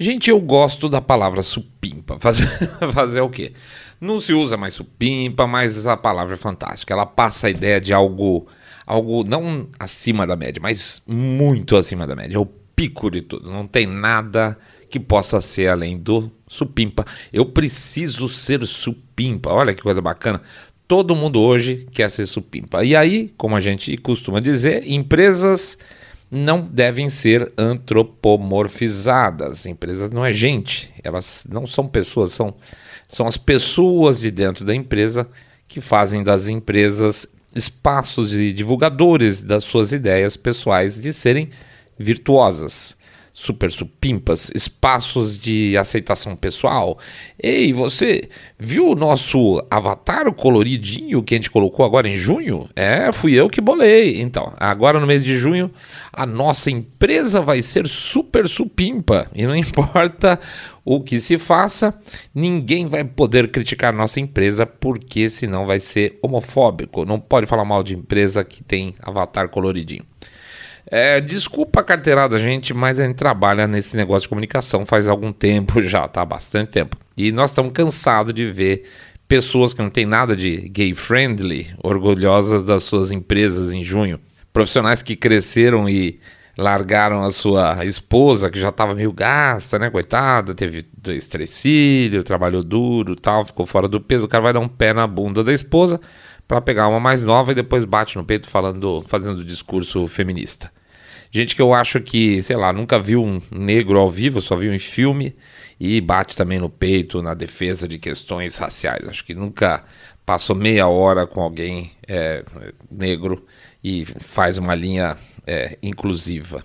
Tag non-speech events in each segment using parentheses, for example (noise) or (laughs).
Gente, eu gosto da palavra supimpa. Fazer, (laughs) fazer o quê? Não se usa mais supimpa, mas a palavra é fantástica. Ela passa a ideia de algo, algo não acima da média, mas muito acima da média. É o pico de tudo. Não tem nada que possa ser além do supimpa. Eu preciso ser supimpa. Olha que coisa bacana. Todo mundo hoje quer ser supimpa. E aí, como a gente costuma dizer, empresas não devem ser antropomorfizadas. Empresas não é gente, elas não são pessoas, são, são as pessoas de dentro da empresa que fazem das empresas espaços de divulgadores das suas ideias pessoais de serem virtuosas super supimpas, espaços de aceitação pessoal. Ei, você viu o nosso avatar coloridinho que a gente colocou agora em junho? É, fui eu que bolei. Então, agora no mês de junho, a nossa empresa vai ser super supimpa. E não (laughs) importa o que se faça, ninguém vai poder criticar nossa empresa porque senão vai ser homofóbico. Não pode falar mal de empresa que tem avatar coloridinho. É, desculpa a carteirada, gente, mas a gente trabalha nesse negócio de comunicação faz algum tempo (laughs) já, tá? Bastante tempo. E nós estamos cansados de ver pessoas que não têm nada de gay friendly, orgulhosas das suas empresas em junho. Profissionais que cresceram e largaram a sua esposa, que já estava meio gasta, né? Coitada, teve dois, três trabalhou duro tal, ficou fora do peso. O cara vai dar um pé na bunda da esposa para pegar uma mais nova e depois bate no peito falando, fazendo discurso feminista. Gente que eu acho que, sei lá, nunca viu um negro ao vivo, só viu em filme e bate também no peito na defesa de questões raciais. Acho que nunca passou meia hora com alguém é, negro e faz uma linha é, inclusiva.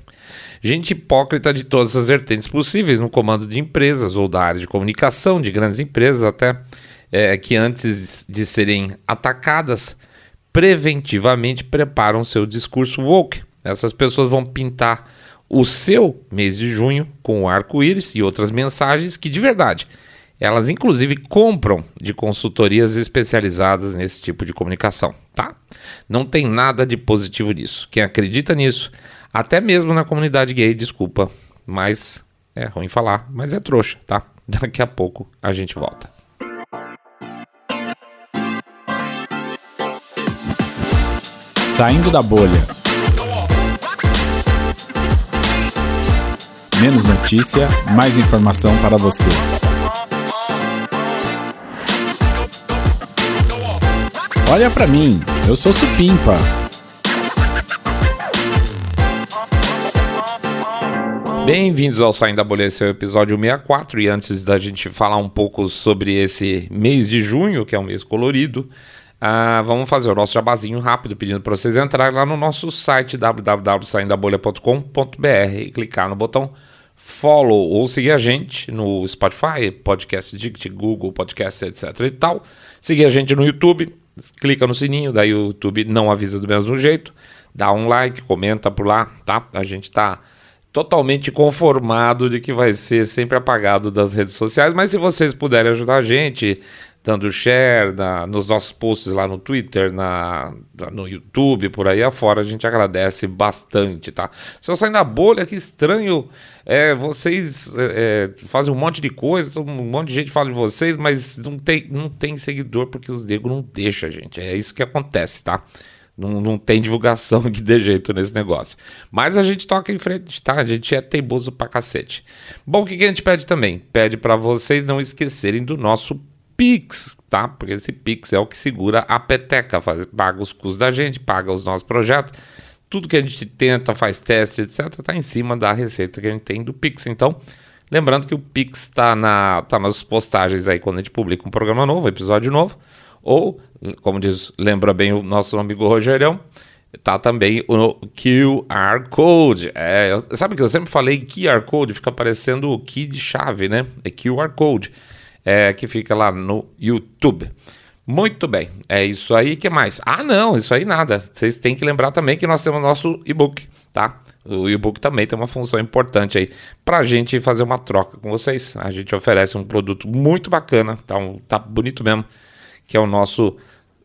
Gente hipócrita de todas as vertentes possíveis no comando de empresas ou da área de comunicação de grandes empresas, até é, que antes de serem atacadas, preventivamente preparam seu discurso woke essas pessoas vão pintar o seu mês de junho com arco-íris e outras mensagens que, de verdade, elas inclusive compram de consultorias especializadas nesse tipo de comunicação, tá? Não tem nada de positivo nisso. Quem acredita nisso, até mesmo na comunidade gay, desculpa, mas é ruim falar, mas é trouxa, tá? (laughs) Daqui a pouco a gente volta. Saindo da bolha. Menos notícia, mais informação para você. Olha para mim, eu sou Supimpa. Bem-vindos ao Saindo da Bolha, esse é o episódio 64. E antes da gente falar um pouco sobre esse mês de junho, que é um mês colorido, uh, vamos fazer o nosso jabazinho rápido, pedindo para vocês entrarem lá no nosso site www.saindabolha.com.br e clicar no botão follow ou seguir a gente no Spotify, Podcast Dict, Google Podcast, etc e tal. Seguir a gente no YouTube, clica no sininho, daí o YouTube não avisa do mesmo jeito. Dá um like, comenta por lá, tá? A gente tá totalmente conformado de que vai ser sempre apagado das redes sociais, mas se vocês puderem ajudar a gente, dando share na, nos nossos posts lá no Twitter, na, no YouTube, por aí afora, a gente agradece bastante, tá? Se eu sair da bolha, que estranho, é, vocês é, é, fazem um monte de coisa, um monte de gente fala de vocês, mas não tem, não tem seguidor porque os negros não deixam, gente. É isso que acontece, tá? Não, não tem divulgação (laughs) que dê jeito nesse negócio. Mas a gente toca em frente, tá? A gente é teimoso pra cacete. Bom, o que, que a gente pede também? Pede para vocês não esquecerem do nosso Pix, tá? Porque esse Pix é o que segura a peteca, faz, paga os custos da gente, paga os nossos projetos. Tudo que a gente tenta, faz teste, etc., está em cima da receita que a gente tem do Pix. Então, lembrando que o Pix está na, tá nas postagens aí quando a gente publica um programa novo, episódio novo. Ou, como diz, lembra bem o nosso amigo Rogerão, tá também o QR Code. É, sabe que eu sempre falei QR Code, fica parecendo o key de chave, né? É QR Code é, que fica lá no YouTube. Muito bem, é isso aí. que mais? Ah, não, isso aí nada. Vocês têm que lembrar também que nós temos nosso e-book, tá? O e-book também tem uma função importante aí para a gente fazer uma troca com vocês. A gente oferece um produto muito bacana, tá, um, tá bonito mesmo, que é o nosso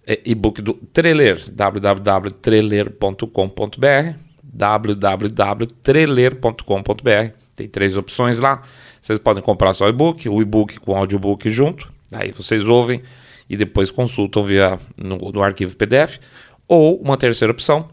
é, e-book do Treler, www.treler.com.br www.treler.com.br Tem três opções lá Vocês podem comprar só o e-book, o e-book com o audiobook junto, aí vocês ouvem e depois consultam via no, no arquivo PDF, ou uma terceira opção,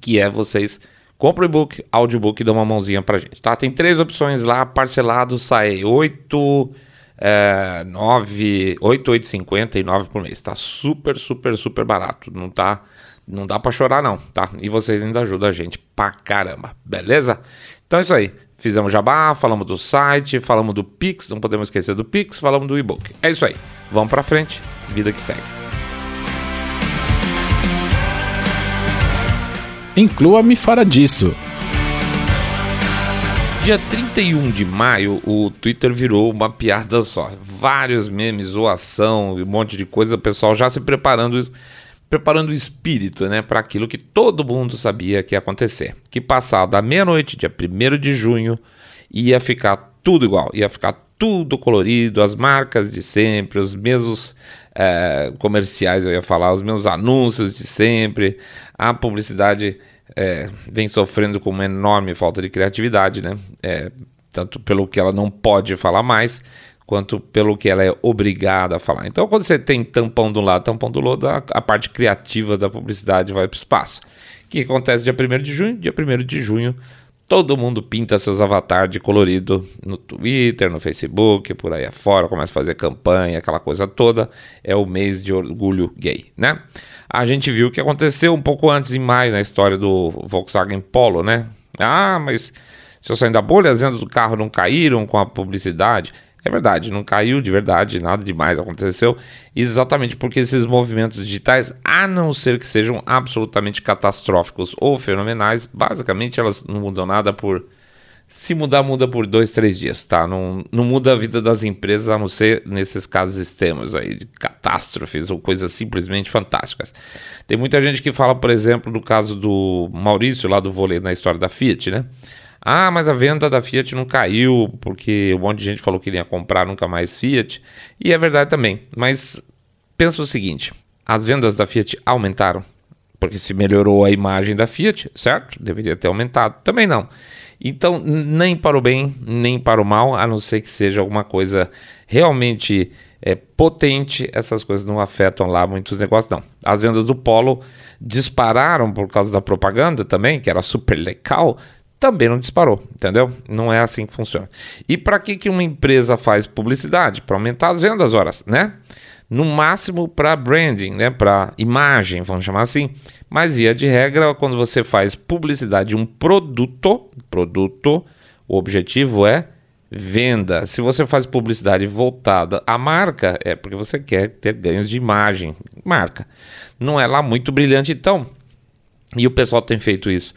que é vocês compram o e-book, audiobook e dão uma mãozinha pra gente, tá? Tem três opções lá, parcelado sai 8, é, 9, 8, 8,50 e 9 por mês, tá super, super, super barato, não tá... Não dá para chorar não, tá? E vocês ainda ajudam a gente pra caramba, beleza? Então é isso aí. Fizemos jabá, falamos do site, falamos do Pix, não podemos esquecer do Pix, falamos do e-book. É isso aí. Vamos para frente, vida que segue. Inclua-me fora disso. Dia 31 de maio, o Twitter virou uma piada só. Vários memes, zoação, um monte de coisa, o pessoal já se preparando preparando o espírito né, para aquilo que todo mundo sabia que ia acontecer. Que passado a meia-noite, dia 1 de junho, ia ficar tudo igual, ia ficar tudo colorido, as marcas de sempre, os mesmos é, comerciais, eu ia falar, os mesmos anúncios de sempre, a publicidade é, vem sofrendo com uma enorme falta de criatividade, né? É, tanto pelo que ela não pode falar mais, quanto pelo que ela é obrigada a falar. Então, quando você tem tampão um lado, tampão do outro, a, a parte criativa da publicidade vai para o espaço. O que acontece dia 1 de junho? Dia 1 de junho, todo mundo pinta seus avatares de colorido no Twitter, no Facebook, por aí afora, começa a fazer campanha, aquela coisa toda. É o mês de orgulho gay, né? A gente viu o que aconteceu um pouco antes, em maio, na história do Volkswagen Polo, né? Ah, mas se eu sair da bolha, as vendas do carro não caíram com a publicidade. É verdade, não caiu de verdade, nada demais aconteceu, exatamente porque esses movimentos digitais, a não ser que sejam absolutamente catastróficos ou fenomenais, basicamente elas não mudam nada por. Se mudar, muda por dois, três dias, tá? Não, não muda a vida das empresas, a não ser nesses casos extremos aí, de catástrofes ou coisas simplesmente fantásticas. Tem muita gente que fala, por exemplo, do caso do Maurício, lá do vôlei, na história da Fiat, né? Ah, mas a venda da Fiat não caiu porque um monte de gente falou que ia comprar nunca mais Fiat. E é verdade também. Mas pensa o seguinte: as vendas da Fiat aumentaram porque se melhorou a imagem da Fiat, certo? Deveria ter aumentado. Também não. Então, nem para o bem, nem para o mal, a não ser que seja alguma coisa realmente é, potente, essas coisas não afetam lá muitos negócios, não. As vendas do Polo dispararam por causa da propaganda também, que era super legal, também não disparou, entendeu? Não é assim que funciona. E para que, que uma empresa faz publicidade? Para aumentar as vendas, horas, né? No máximo para branding, né? Para imagem, vamos chamar assim. Mas via de regra, quando você faz publicidade de um produto, produto, o objetivo é venda. Se você faz publicidade voltada à marca, é porque você quer ter ganhos de imagem, marca. Não é lá muito brilhante, então. E o pessoal tem feito isso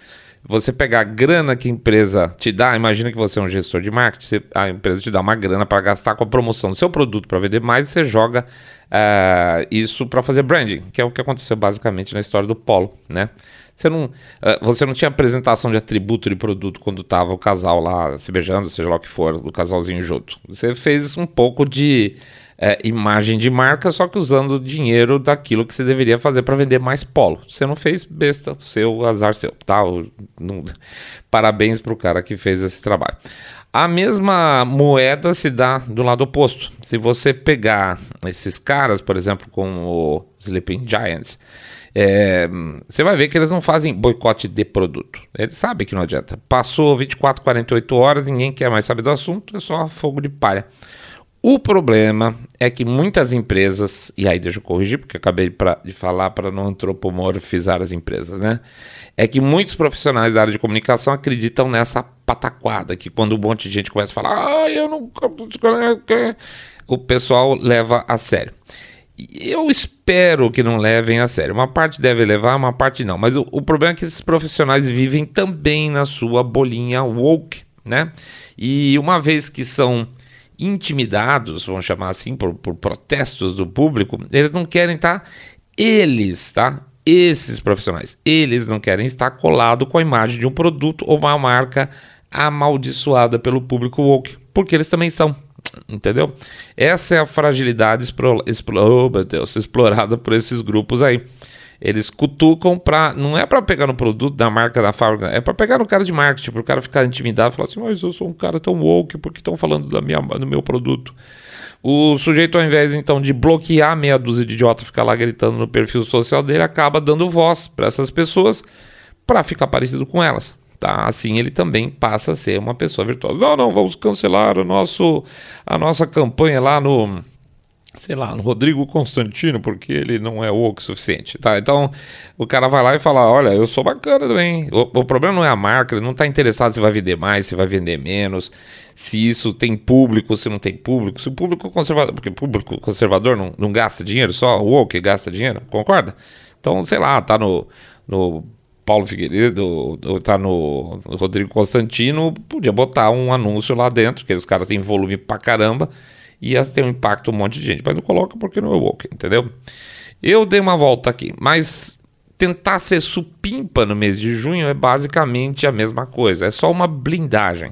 você pegar a grana que a empresa te dá, imagina que você é um gestor de marketing, você, a empresa te dá uma grana para gastar com a promoção do seu produto para vender mais, e você joga uh, isso para fazer branding, que é o que aconteceu basicamente na história do Polo, né? Você não, uh, você não tinha apresentação de atributo de produto quando estava o casal lá se beijando, seja lá o que for, do casalzinho junto. Você fez um pouco de é, imagem de marca, só que usando dinheiro daquilo que você deveria fazer para vender mais polo. Você não fez besta, seu azar seu, tá? Não, (laughs) parabéns para o cara que fez esse trabalho. A mesma moeda se dá do lado oposto. Se você pegar esses caras, por exemplo, com o Sleeping Giants, é, você vai ver que eles não fazem boicote de produto. Eles sabem que não adianta. Passou 24, 48 horas, ninguém quer mais saber do assunto, é só fogo de palha. O problema é que muitas empresas, e aí deixa eu corrigir, porque acabei pra, de falar para não antropomorfizar as empresas, né? É que muitos profissionais da área de comunicação acreditam nessa pataquada, que quando um monte de gente começa a falar, ah, eu não. O pessoal leva a sério. Eu espero que não levem a sério. Uma parte deve levar, uma parte não. Mas o, o problema é que esses profissionais vivem também na sua bolinha woke, né? E uma vez que são intimidados, vamos chamar assim, por, por protestos do público, eles não querem estar, eles, tá? Esses profissionais, eles não querem estar colado com a imagem de um produto ou uma marca amaldiçoada pelo público woke, porque eles também são, entendeu? Essa é a fragilidade explo, explo, oh, Deus, explorada por esses grupos aí. Eles cutucam pra. Não é para pegar no produto da marca da fábrica, é para pegar no cara de marketing, para o cara ficar intimidado falar assim: Mas eu sou um cara tão woke, porque estão falando da minha, do meu produto? O sujeito, ao invés então de bloquear meia dúzia de idiota ficar lá gritando no perfil social dele, acaba dando voz para essas pessoas para ficar parecido com elas. Tá? Assim ele também passa a ser uma pessoa virtuosa. Não, não, vamos cancelar o nosso, a nossa campanha lá no sei lá, no Rodrigo Constantino, porque ele não é woke o suficiente, tá? Então, o cara vai lá e fala, olha, eu sou bacana também. O, o problema não é a marca, ele não está interessado se vai vender mais, se vai vender menos, se isso tem público, se não tem público, se o público conservador, porque público conservador não, não gasta dinheiro, só o woke gasta dinheiro, concorda? Então, sei lá, tá no, no Paulo Figueiredo, tá no Rodrigo Constantino, podia botar um anúncio lá dentro, que os caras têm volume pra caramba, ia ter um impacto um monte de gente. Mas não coloca porque não é woke, entendeu? Eu dei uma volta aqui, mas tentar ser supimpa no mês de junho é basicamente a mesma coisa. É só uma blindagem.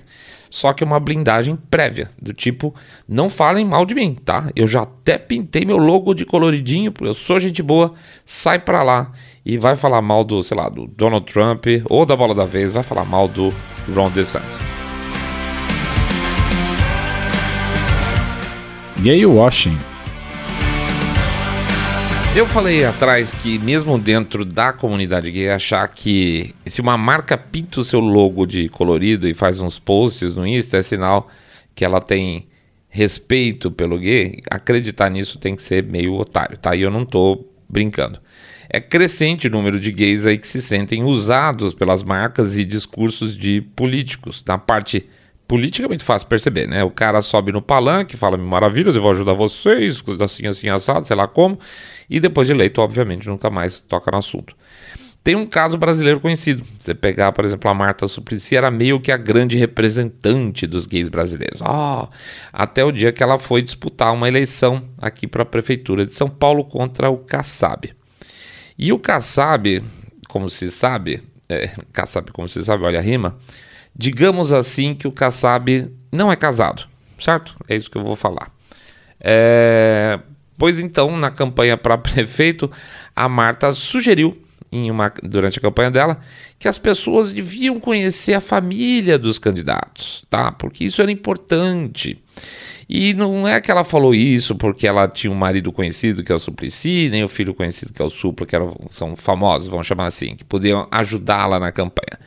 Só que é uma blindagem prévia, do tipo, não falem mal de mim, tá? Eu já até pintei meu logo de coloridinho, porque eu sou gente boa, sai pra lá e vai falar mal do, sei lá, do Donald Trump ou da bola da vez, vai falar mal do Ron DeSantis. Gay washing. Eu falei atrás que mesmo dentro da comunidade gay achar que se uma marca pinta o seu logo de colorido e faz uns posts no Insta é sinal que ela tem respeito pelo gay, acreditar nisso tem que ser meio otário, tá? E eu não tô brincando. É crescente o número de gays aí que se sentem usados pelas marcas e discursos de políticos na parte política é fácil perceber, né? O cara sobe no palanque, fala maravilhas, eu vou ajudar vocês, assim, assim, assado, sei lá como, e depois de eleito, obviamente, nunca mais toca no assunto. Tem um caso brasileiro conhecido. Você pegar, por exemplo, a Marta Suplicy, era meio que a grande representante dos gays brasileiros. Oh, até o dia que ela foi disputar uma eleição aqui para a prefeitura de São Paulo contra o Kassab. E o Kassab, como se sabe, é, (laughs) Kassab, como se sabe, olha a rima, Digamos assim que o Kassab não é casado, certo? É isso que eu vou falar. É... Pois então, na campanha para (laughs) prefeito, a Marta sugeriu, uma, durante a campanha dela, que as pessoas deviam conhecer a família dos candidatos, tá? Porque isso era importante. E não é que ela falou isso porque ela tinha um marido conhecido que é o Suplicy, nem o filho conhecido que é o Supla, que eram, são famosos, vamos chamar assim, que podiam ajudá-la na campanha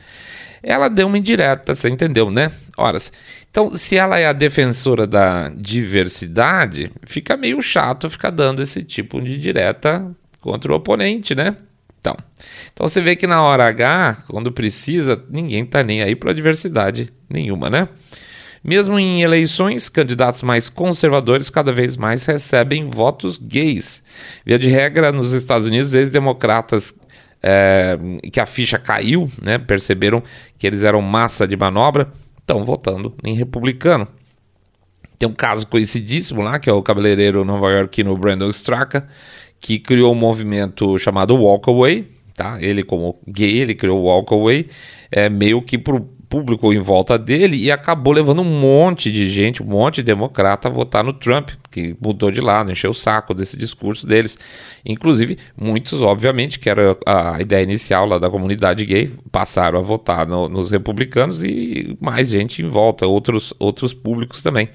ela deu uma indireta, você entendeu, né? Horas. Então, se ela é a defensora da diversidade, fica meio chato ficar dando esse tipo de direta contra o oponente, né? Então, então você vê que na hora H, quando precisa, ninguém tá nem aí para diversidade nenhuma, né? Mesmo em eleições, candidatos mais conservadores cada vez mais recebem votos gays. Via de regra, nos Estados Unidos, ex-democratas é, que a ficha caiu, né? perceberam que eles eram massa de manobra, estão votando em republicano. Tem um caso conhecidíssimo lá, que é o cabeleireiro nova-iorquino Brandon Straka, que criou um movimento chamado Walk Away, tá? Ele como gay, ele criou o Walk Away, é, meio que pro público em volta dele e acabou levando um monte de gente, um monte de democrata a votar no Trump, que mudou de lado, encheu o saco desse discurso deles. Inclusive, muitos, obviamente, que era a ideia inicial lá da comunidade gay, passaram a votar no, nos republicanos e mais gente em volta, outros, outros públicos também.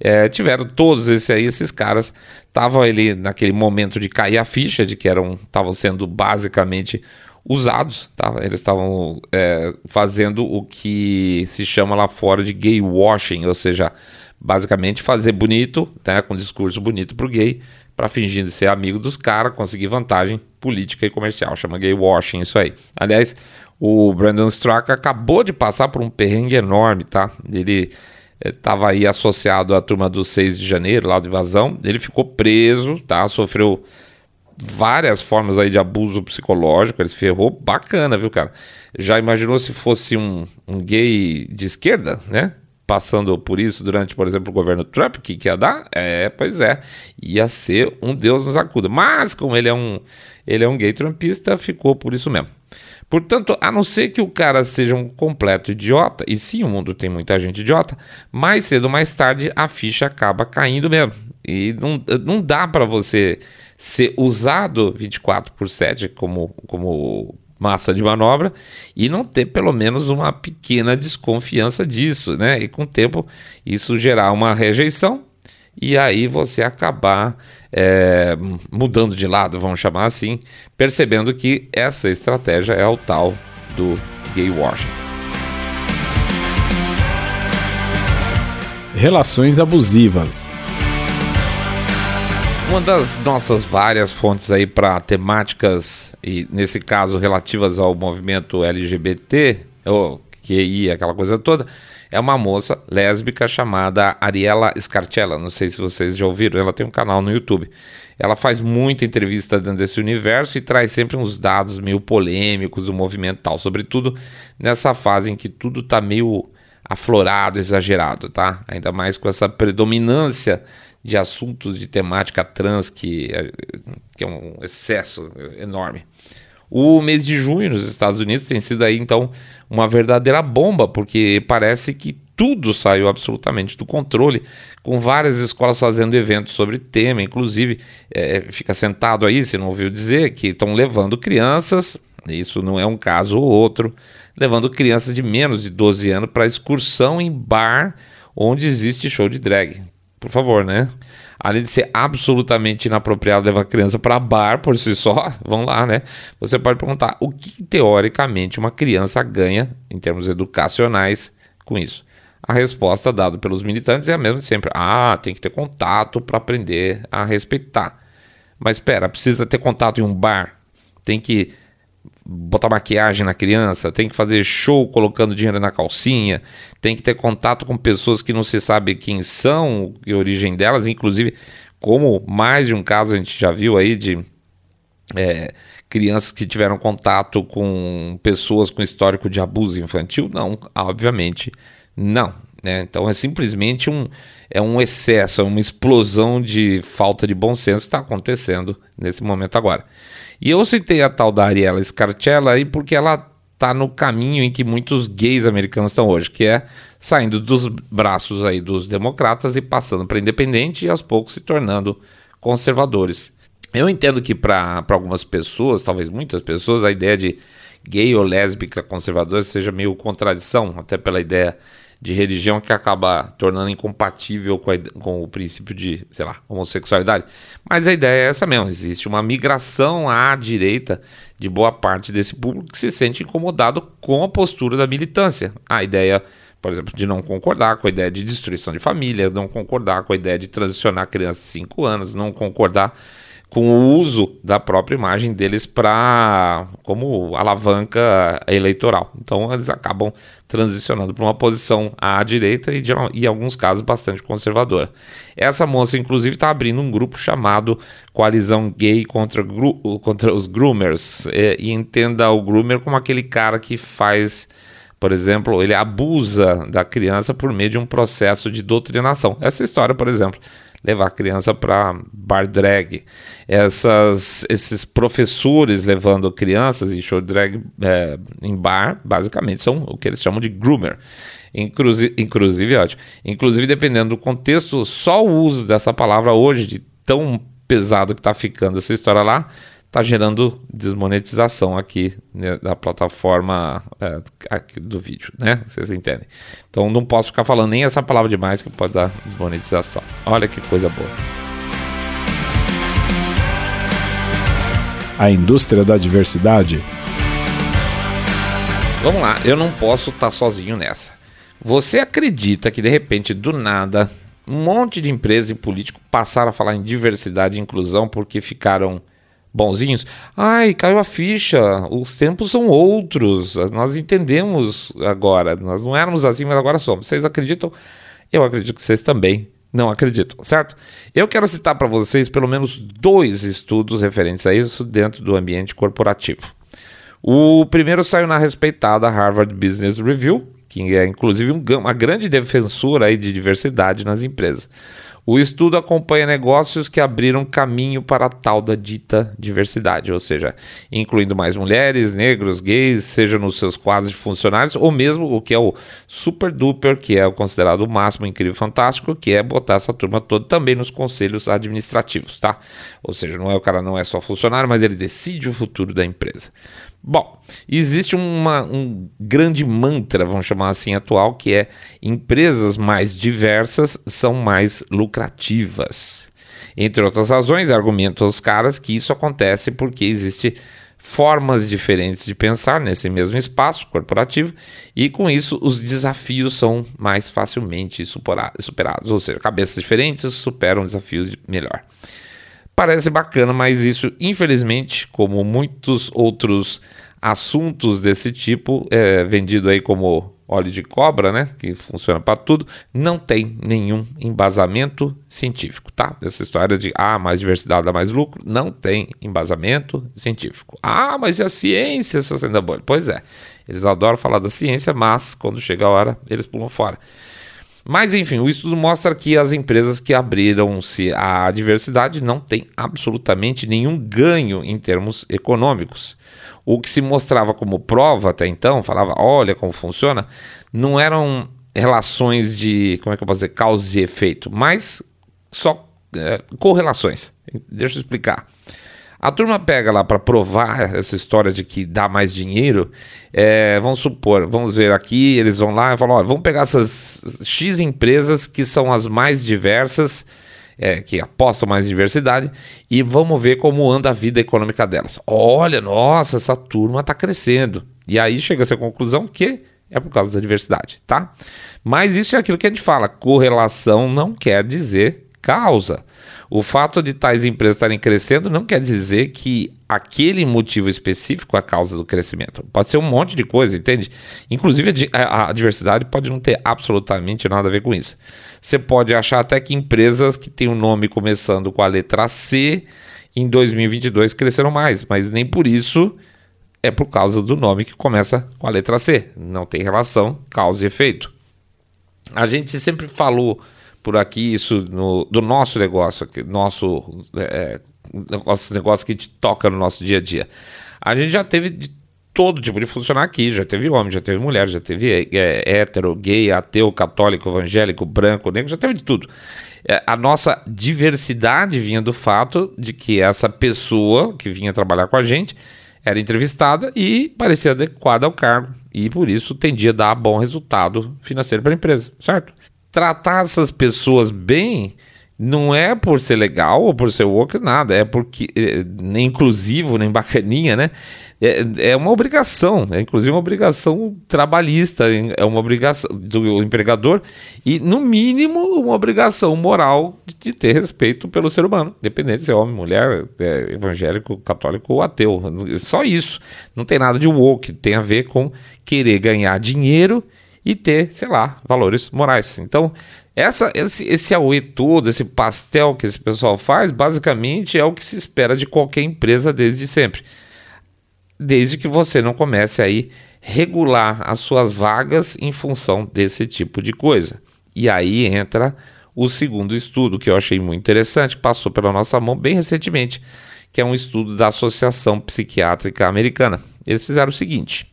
É, tiveram todos esses aí, esses caras estavam ali naquele momento de cair a ficha de que eram estavam sendo basicamente usados, tá? Eles estavam é, fazendo o que se chama lá fora de gay washing, ou seja, basicamente fazer bonito, né, com discurso bonito pro gay, para fingindo ser amigo dos caras, conseguir vantagem política e comercial, chama gay washing isso aí. Aliás, o Brandon Straka acabou de passar por um perrengue enorme, tá? Ele estava aí associado à turma do 6 de janeiro, lá de invasão, ele ficou preso, tá? Sofreu várias formas aí de abuso psicológico, ele se ferrou bacana, viu, cara? Já imaginou se fosse um, um gay de esquerda, né? Passando por isso durante, por exemplo, o governo Trump, que, que ia dar? É, pois é, ia ser um Deus nos acuda. Mas, como ele é um, ele é um gay trumpista, ficou por isso mesmo. Portanto, a não ser que o cara seja um completo idiota, e sim, o mundo tem muita gente idiota, mais cedo ou mais tarde a ficha acaba caindo mesmo. E não, não dá para você ser usado 24 por 7 como, como massa de manobra e não ter pelo menos uma pequena desconfiança disso, né? E com o tempo isso gerar uma rejeição e aí você acabar é, mudando de lado, vamos chamar assim, percebendo que essa estratégia é o tal do gay washing. Relações abusivas. Uma das nossas várias fontes aí para temáticas, e nesse caso relativas ao movimento LGBT, ou QI, aquela coisa toda, é uma moça lésbica chamada Ariela Scarcella. Não sei se vocês já ouviram, ela tem um canal no YouTube. Ela faz muita entrevista dentro desse universo e traz sempre uns dados meio polêmicos do movimento tal, sobretudo nessa fase em que tudo está meio aflorado, exagerado, tá? Ainda mais com essa predominância de assuntos de temática trans que, é, que é um excesso enorme. O mês de junho nos Estados Unidos tem sido aí então uma verdadeira bomba, porque parece que tudo saiu absolutamente do controle, com várias escolas fazendo eventos sobre tema, inclusive é, fica sentado aí, se não ouviu dizer, que estão levando crianças, isso não é um caso ou outro, levando crianças de menos de 12 anos para excursão em bar onde existe show de drag. Por favor, né? além de ser absolutamente inapropriado levar criança para bar por si só, (laughs) vão lá, né? Você pode perguntar o que teoricamente uma criança ganha em termos educacionais com isso. A resposta dada pelos militantes é a mesma de sempre. Ah, tem que ter contato para aprender a respeitar. Mas espera, precisa ter contato em um bar. Tem que botar maquiagem na criança, tem que fazer show colocando dinheiro na calcinha, tem que ter contato com pessoas que não se sabe quem são, que origem delas, inclusive como mais de um caso a gente já viu aí de é, crianças que tiveram contato com pessoas com histórico de abuso infantil, não, obviamente não. Né? Então é simplesmente um, é um excesso, é uma explosão de falta de bom senso que está acontecendo nesse momento agora. E eu citei a tal da Ariela Scarcella aí porque ela está no caminho em que muitos gays americanos estão hoje, que é saindo dos braços aí dos democratas e passando para independente e aos poucos se tornando conservadores. Eu entendo que para algumas pessoas, talvez muitas pessoas, a ideia de gay ou lésbica conservadora seja meio contradição, até pela ideia de religião que acaba tornando incompatível com, a, com, o princípio de, sei lá, homossexualidade. Mas a ideia é essa mesmo: existe uma migração à direita de boa parte desse público que se sente incomodado com a postura da militância. A ideia, por exemplo, de não concordar com a ideia de destruição de família, não concordar com a ideia de transicionar crianças de 5 anos, não concordar com o uso da própria imagem deles para como alavanca eleitoral. Então eles acabam transicionando para uma posição à direita e, em alguns casos bastante conservadora. Essa moça inclusive está abrindo um grupo chamado Coalizão Gay contra, contra os Groomers e, e entenda o groomer como aquele cara que faz por exemplo, ele abusa da criança por meio de um processo de doutrinação. Essa história, por exemplo, levar a criança para bar drag. Essas, esses professores levando crianças em show drag é, em bar, basicamente são o que eles chamam de groomer. Inclusive, inclusive, ótimo. Inclusive, dependendo do contexto, só o uso dessa palavra hoje, de tão pesado que está ficando essa história lá, está gerando desmonetização aqui né, da plataforma é, aqui do vídeo, né? Vocês entendem. Então não posso ficar falando nem essa palavra demais que pode dar desmonetização. Olha que coisa boa. A indústria da diversidade. Vamos lá, eu não posso estar tá sozinho nessa. Você acredita que de repente, do nada, um monte de empresas e políticos passaram a falar em diversidade e inclusão porque ficaram bonzinhos. Ai, caiu a ficha, os tempos são outros, nós entendemos agora, nós não éramos assim, mas agora somos. Vocês acreditam? Eu acredito que vocês também não acreditam, certo? Eu quero citar para vocês pelo menos dois estudos referentes a isso dentro do ambiente corporativo. O primeiro saiu na respeitada Harvard Business Review, que é inclusive um, uma grande defensora aí de diversidade nas empresas. O estudo acompanha negócios que abriram caminho para a tal da dita diversidade, ou seja, incluindo mais mulheres, negros, gays, seja nos seus quadros de funcionários, ou mesmo o que é o super duper, que é o considerado o máximo incrível fantástico, que é botar essa turma toda também nos conselhos administrativos, tá? Ou seja, não é o cara não é só funcionário, mas ele decide o futuro da empresa. Bom, existe uma, um grande mantra, vamos chamar assim, atual, que é empresas mais diversas são mais lucrativas. Entre outras razões, argumentam os caras que isso acontece porque existe formas diferentes de pensar nesse mesmo espaço corporativo e com isso os desafios são mais facilmente superados, ou seja, cabeças diferentes superam desafios melhor. Parece bacana, mas isso, infelizmente, como muitos outros assuntos desse tipo, é, vendido aí como óleo de cobra, né, que funciona para tudo, não tem nenhum embasamento científico, tá? Essa história de ah, mais diversidade dá mais lucro, não tem embasamento científico. Ah, mas e a ciência, seu sendo bolha? Pois é, eles adoram falar da ciência, mas quando chega a hora, eles pulam fora. Mas enfim, o estudo mostra que as empresas que abriram-se à diversidade não têm absolutamente nenhum ganho em termos econômicos. O que se mostrava como prova até então, falava, olha como funciona, não eram relações de, como é que eu posso dizer, causa e efeito, mas só é, correlações. Deixa eu explicar. A turma pega lá para provar essa história de que dá mais dinheiro. É, vamos supor, vamos ver aqui, eles vão lá e falam: vamos pegar essas X empresas que são as mais diversas, é, que apostam mais em diversidade, e vamos ver como anda a vida econômica delas. Olha, nossa, essa turma está crescendo. E aí chega-se à conclusão que é por causa da diversidade, tá? Mas isso é aquilo que a gente fala: correlação não quer dizer causa. O fato de tais empresas estarem crescendo não quer dizer que aquele motivo específico é a causa do crescimento. Pode ser um monte de coisa, entende? Inclusive a, diversidade pode não ter absolutamente nada a ver com isso. Você pode achar até que empresas que têm o um nome começando com a letra C em 2022 cresceram mais, mas nem por isso é por causa do nome que começa com a letra C. Não tem relação causa e efeito. A gente sempre falou por aqui isso no, do nosso negócio, nosso é, negócio, negócio que a gente toca no nosso dia a dia. A gente já teve de todo tipo de funcionário aqui, já teve homem, já teve mulher, já teve é, hétero, gay, ateu, católico, evangélico, branco, negro, já teve de tudo. É, a nossa diversidade vinha do fato de que essa pessoa que vinha trabalhar com a gente era entrevistada e parecia adequada ao cargo e por isso tendia a dar bom resultado financeiro para a empresa, certo? Tratar essas pessoas bem não é por ser legal ou por ser woke, nada, é porque é, nem inclusivo, nem bacaninha, né? É, é uma obrigação, é inclusive uma obrigação trabalhista, é uma obrigação do empregador e, no mínimo, uma obrigação moral de, de ter respeito pelo ser humano, independente se é homem, mulher, é evangélico, católico ou ateu. Só isso. Não tem nada de woke, tem a ver com querer ganhar dinheiro e ter, sei lá, valores morais. Então, essa, esse, esse AUE todo, esse pastel que esse pessoal faz, basicamente é o que se espera de qualquer empresa desde sempre. Desde que você não comece aí regular as suas vagas em função desse tipo de coisa. E aí entra o segundo estudo que eu achei muito interessante, passou pela nossa mão bem recentemente, que é um estudo da Associação Psiquiátrica Americana. Eles fizeram o seguinte: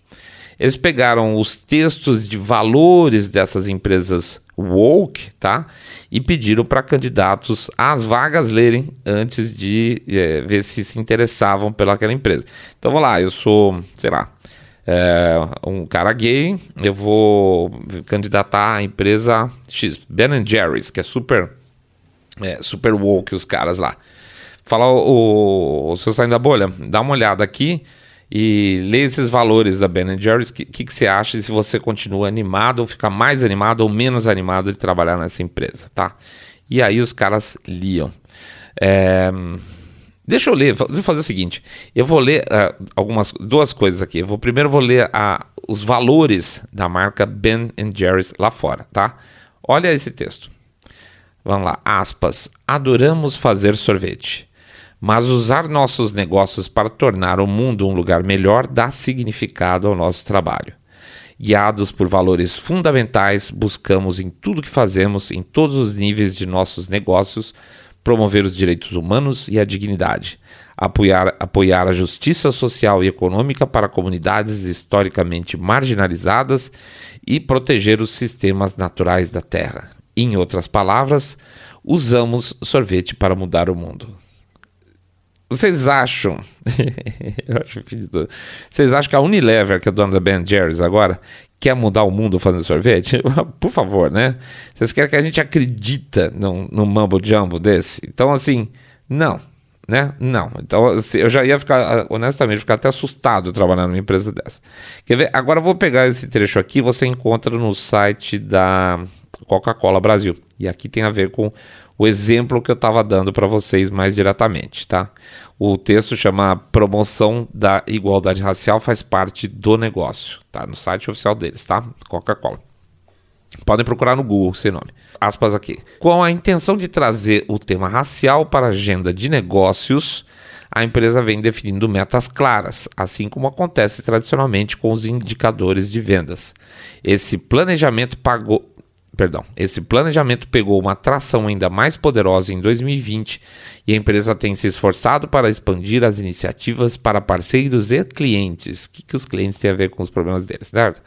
eles pegaram os textos de valores dessas empresas woke, tá? E pediram para candidatos às vagas lerem antes de é, ver se se interessavam pelaquela empresa. Então, vamos lá, eu sou, sei lá, é, um cara gay, eu vou candidatar à empresa X, Ben Jerry's, que é super, é, super woke os caras lá. Fala, o, o, o seu saindo da bolha, dá uma olhada aqui e lê esses valores da Ben Jerry's. O que, que, que, você acha se você continua animado ou fica mais animado ou menos animado de trabalhar nessa empresa, tá? E aí os caras liam. É, deixa eu ler, vou fazer o seguinte: eu vou ler uh, algumas duas coisas aqui. Eu vou primeiro vou ler uh, os valores da marca Ben Jerry's lá fora, tá? Olha esse texto. Vamos lá, aspas. Adoramos fazer sorvete. Mas usar nossos negócios para tornar o mundo um lugar melhor dá significado ao nosso trabalho. Guiados por valores fundamentais, buscamos em tudo que fazemos, em todos os níveis de nossos negócios, promover os direitos humanos e a dignidade, apoiar, apoiar a justiça social e econômica para comunidades historicamente marginalizadas e proteger os sistemas naturais da Terra. Em outras palavras, usamos sorvete para mudar o mundo. Vocês acham? (laughs) Vocês acham que a Unilever, que é dona da Ben Jerry's agora, quer mudar o mundo fazendo sorvete? (laughs) Por favor, né? Vocês querem que a gente acredita num, num mambo jumbo desse? Então, assim, não, né? Não. Então, assim, eu já ia ficar, honestamente, ficar até assustado trabalhando numa empresa dessa. Quer ver? Agora eu vou pegar esse trecho aqui, você encontra no site da Coca-Cola Brasil. E aqui tem a ver com o exemplo que eu estava dando para vocês mais diretamente, tá? O texto chama Promoção da Igualdade Racial faz parte do negócio, tá? No site oficial deles, tá? Coca-Cola. Podem procurar no Google esse nome. Aspas aqui. Com a intenção de trazer o tema racial para a agenda de negócios, a empresa vem definindo metas claras, assim como acontece tradicionalmente com os indicadores de vendas. Esse planejamento pagou, perdão, esse planejamento pegou uma tração ainda mais poderosa em 2020 e a empresa tem se esforçado para expandir as iniciativas para parceiros e clientes. O que, que os clientes têm a ver com os problemas deles, certo?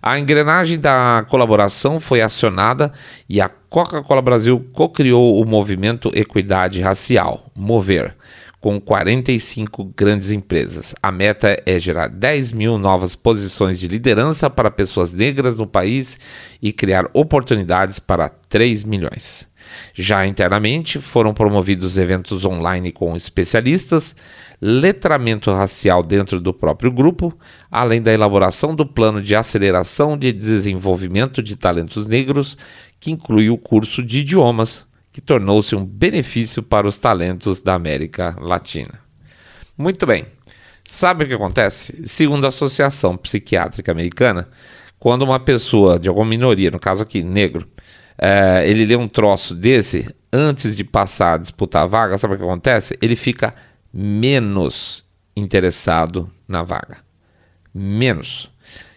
A engrenagem da colaboração foi acionada e a Coca-Cola Brasil co-criou o movimento Equidade Racial, Mover, com 45 grandes empresas. A meta é gerar 10 mil novas posições de liderança para pessoas negras no país e criar oportunidades para 3 milhões. Já internamente, foram promovidos eventos online com especialistas, letramento racial dentro do próprio grupo, além da elaboração do plano de aceleração de desenvolvimento de talentos negros, que inclui o curso de idiomas, que tornou-se um benefício para os talentos da América Latina. Muito bem. Sabe o que acontece? Segundo a Associação Psiquiátrica Americana, quando uma pessoa de alguma minoria, no caso aqui, negro, é, ele lê um troço desse, antes de passar a disputar a vaga, sabe o que acontece? Ele fica menos interessado na vaga. Menos.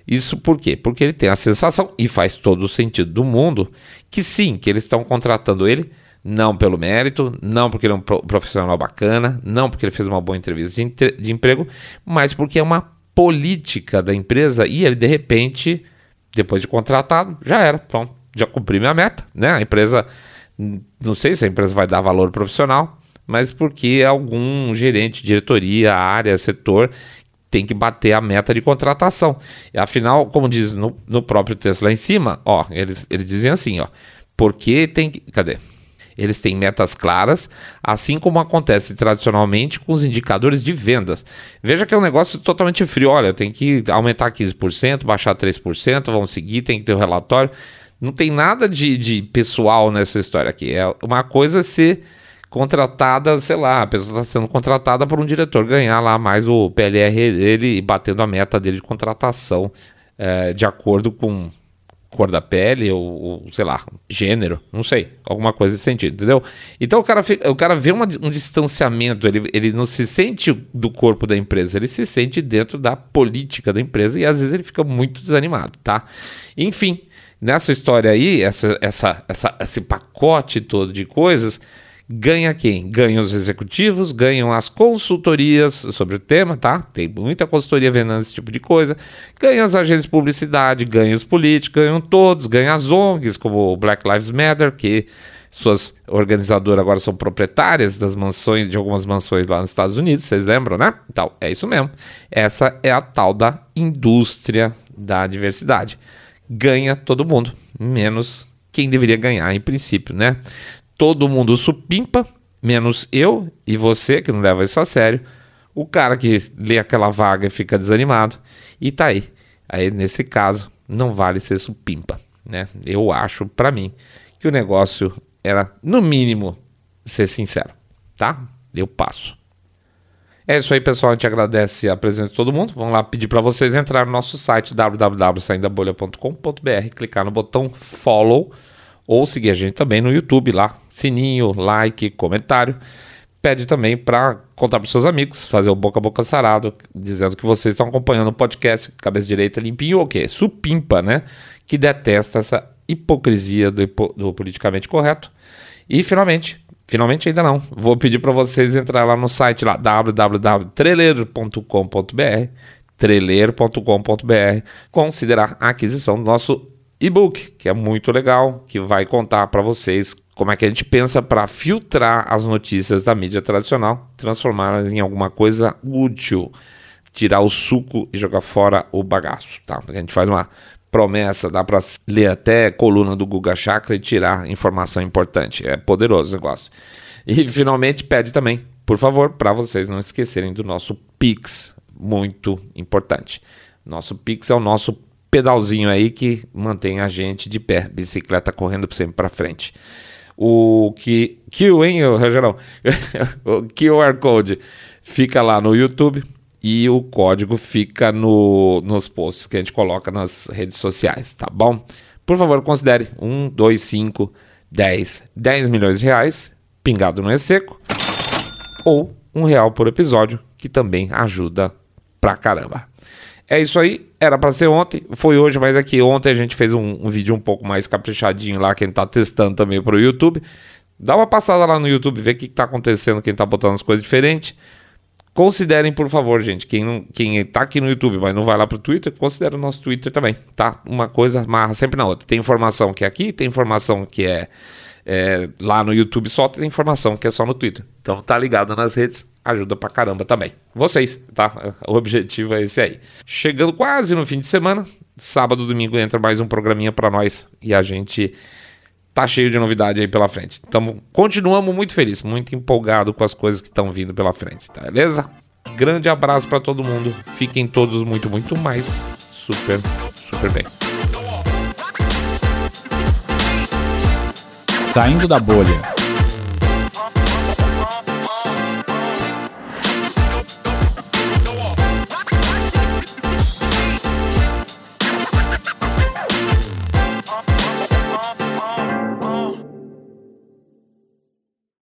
Isso por quê? Porque ele tem a sensação, e faz todo o sentido do mundo, que sim, que eles estão contratando ele não pelo mérito, não porque ele é um profissional bacana, não porque ele fez uma boa entrevista de, de emprego, mas porque é uma política da empresa e ele de repente, depois de contratado, já era, pronto, já cumpri minha meta, né? A empresa, não sei se a empresa vai dar valor profissional, mas porque algum gerente, diretoria, área, setor tem que bater a meta de contratação. E, afinal, como diz no, no próprio texto lá em cima, ó, eles, eles dizem assim, ó, porque tem que. Cadê? Eles têm metas claras, assim como acontece tradicionalmente com os indicadores de vendas. Veja que é um negócio totalmente frio. Olha, tem que aumentar 15%, baixar 3%, vamos seguir, tem que ter o um relatório. Não tem nada de, de pessoal nessa história aqui. É uma coisa ser contratada, sei lá, a pessoa está sendo contratada por um diretor ganhar lá mais o PLR dele e batendo a meta dele de contratação é, de acordo com cor da pele ou, ou, sei lá, gênero, não sei, alguma coisa nesse sentido, entendeu? Então o cara, fica, o cara vê uma, um distanciamento, ele, ele não se sente do corpo da empresa, ele se sente dentro da política da empresa e às vezes ele fica muito desanimado, tá? Enfim, nessa história aí, essa, essa, essa, esse pacote todo de coisas ganha quem? Ganham os executivos, ganham as consultorias sobre o tema, tá? Tem muita consultoria vendendo esse tipo de coisa. Ganham as agências de publicidade, ganham os políticos, ganham todos, ganham as ONGs, como o Black Lives Matter, que suas organizadoras agora são proprietárias das mansões, de algumas mansões lá nos Estados Unidos, vocês lembram, né? Então, é isso mesmo. Essa é a tal da indústria da diversidade. Ganha todo mundo, menos quem deveria ganhar em princípio, né? Todo mundo supimpa, menos eu e você que não leva isso a sério. O cara que lê aquela vaga e fica desanimado e tá aí. Aí nesse caso não vale ser supimpa, né? Eu acho para mim que o negócio era no mínimo ser sincero, tá? Eu passo. É isso aí, pessoal. A gente agradece a presença de todo mundo. Vamos lá pedir para vocês entrar no nosso site www.saindabolha.com.br, clicar no botão follow ou seguir a gente também no YouTube lá, sininho, like, comentário, pede também para contar para seus amigos, fazer o boca a boca sarado, dizendo que vocês estão acompanhando o podcast Cabeça Direita Limpinho, ou o quê? Supimpa, né? Que detesta essa hipocrisia do, do politicamente correto. E finalmente, finalmente ainda não, vou pedir para vocês entrar lá no site lá www.treleiro.com.br treleiro.com.br considerar a aquisição do nosso e-book, que é muito legal, que vai contar para vocês como é que a gente pensa para filtrar as notícias da mídia tradicional, transformá-las em alguma coisa útil, tirar o suco e jogar fora o bagaço, tá? A gente faz uma promessa, dá para ler até coluna do Guga Chakra e tirar informação importante. É poderoso o negócio. E finalmente pede também, por favor, para vocês não esquecerem do nosso Pix, muito importante. Nosso Pix é o nosso pedalzinho aí que mantém a gente de pé, bicicleta correndo sempre para frente o que (laughs) Q, hein, Rogerão? o QR Code fica lá no YouTube e o código fica no, nos posts que a gente coloca nas redes sociais, tá bom? Por favor, considere 1, 2, 5, 10, 10 milhões de reais, pingado no E-Seco, ou um real por episódio, que também ajuda pra caramba. É isso aí, era para ser ontem, foi hoje, mas aqui ontem a gente fez um, um, vídeo um pouco mais caprichadinho lá, que gente tá testando também pro YouTube. Dá uma passada lá no YouTube, vê o que, que tá acontecendo, quem tá botando as coisas diferentes. Considerem, por favor, gente, quem, não, quem tá aqui no YouTube, mas não vai lá pro Twitter, considere o nosso Twitter também, tá? Uma coisa amarra sempre na outra. Tem informação que é aqui, tem informação que é, é lá no YouTube só, tem informação que é só no Twitter. Então tá ligado nas redes, ajuda pra caramba também. Vocês, tá? O objetivo é esse aí. Chegando quase no fim de semana, sábado, domingo entra mais um programinha para nós e a gente tá cheio de novidade aí pela frente. Então, continuamos muito felizes, muito empolgado com as coisas que estão vindo pela frente, tá beleza? Grande abraço para todo mundo. Fiquem todos muito, muito mais super, super bem. Saindo da bolha.